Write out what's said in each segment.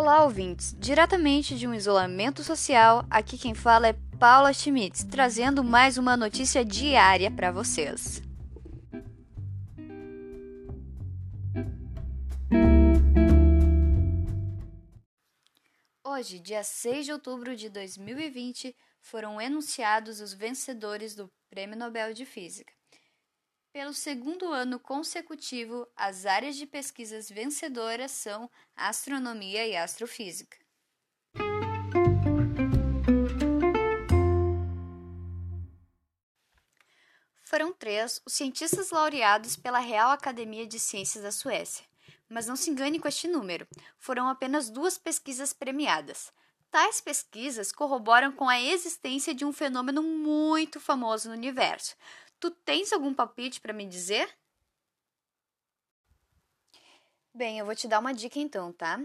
Olá, ouvintes! Diretamente de um isolamento social, aqui quem fala é Paula Schmitz, trazendo mais uma notícia diária para vocês. Hoje, dia 6 de outubro de 2020, foram enunciados os vencedores do Prêmio Nobel de Física. Pelo segundo ano consecutivo, as áreas de pesquisas vencedoras são astronomia e astrofísica. Foram três os cientistas laureados pela Real Academia de Ciências da Suécia. Mas não se engane com este número, foram apenas duas pesquisas premiadas. Tais pesquisas corroboram com a existência de um fenômeno muito famoso no universo. Tu tens algum palpite para me dizer? Bem, eu vou te dar uma dica então, tá?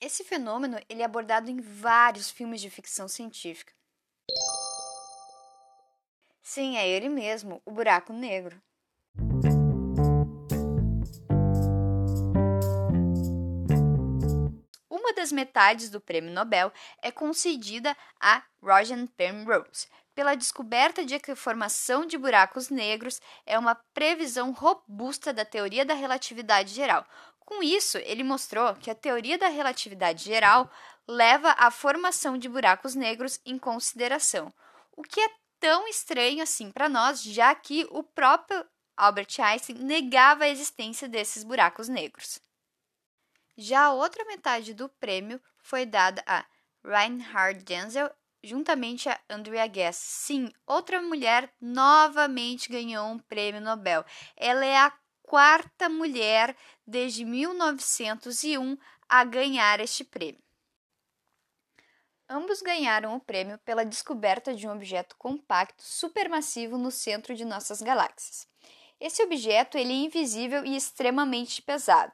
Esse fenômeno ele é abordado em vários filmes de ficção científica. Sim, é ele mesmo, o buraco negro. Uma das metades do prêmio Nobel é concedida a Roger Penrose pela descoberta de que a formação de buracos negros é uma previsão robusta da teoria da relatividade geral. Com isso, ele mostrou que a teoria da relatividade geral leva a formação de buracos negros em consideração, o que é tão estranho assim para nós, já que o próprio Albert Einstein negava a existência desses buracos negros. Já a outra metade do prêmio foi dada a Reinhard Genzel juntamente a Andrea Ghez. Sim, outra mulher novamente ganhou um prêmio Nobel. Ela é a quarta mulher desde 1901 a ganhar este prêmio. Ambos ganharam o prêmio pela descoberta de um objeto compacto supermassivo no centro de nossas galáxias. Esse objeto ele é invisível e extremamente pesado.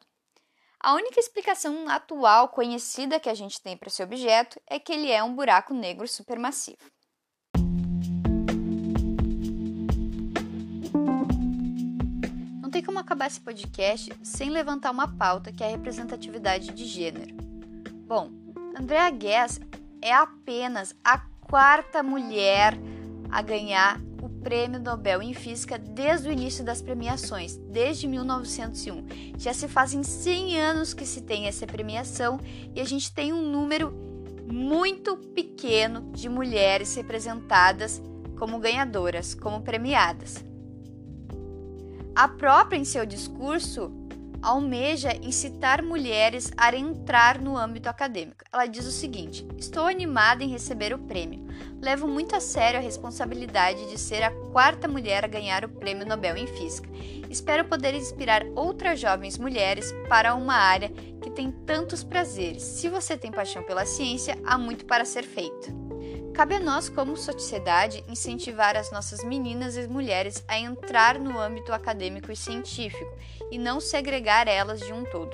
A única explicação atual conhecida que a gente tem para esse objeto é que ele é um buraco negro supermassivo. Não tem como acabar esse podcast sem levantar uma pauta que é a representatividade de gênero. Bom, Andrea Guess é apenas a quarta mulher a ganhar Prêmio Nobel em Física desde o início das premiações, desde 1901. Já se fazem 100 anos que se tem essa premiação e a gente tem um número muito pequeno de mulheres representadas como ganhadoras, como premiadas. A própria, em seu discurso, almeja incitar mulheres a entrar no âmbito acadêmico. Ela diz o seguinte: Estou animada em receber o prêmio. Levo muito a sério a responsabilidade de ser a quarta mulher a ganhar o Prêmio Nobel em Física. Espero poder inspirar outras jovens mulheres para uma área que tem tantos prazeres. Se você tem paixão pela ciência, há muito para ser feito. Cabe a nós, como sociedade, incentivar as nossas meninas e mulheres a entrar no âmbito acadêmico e científico e não segregar elas de um todo.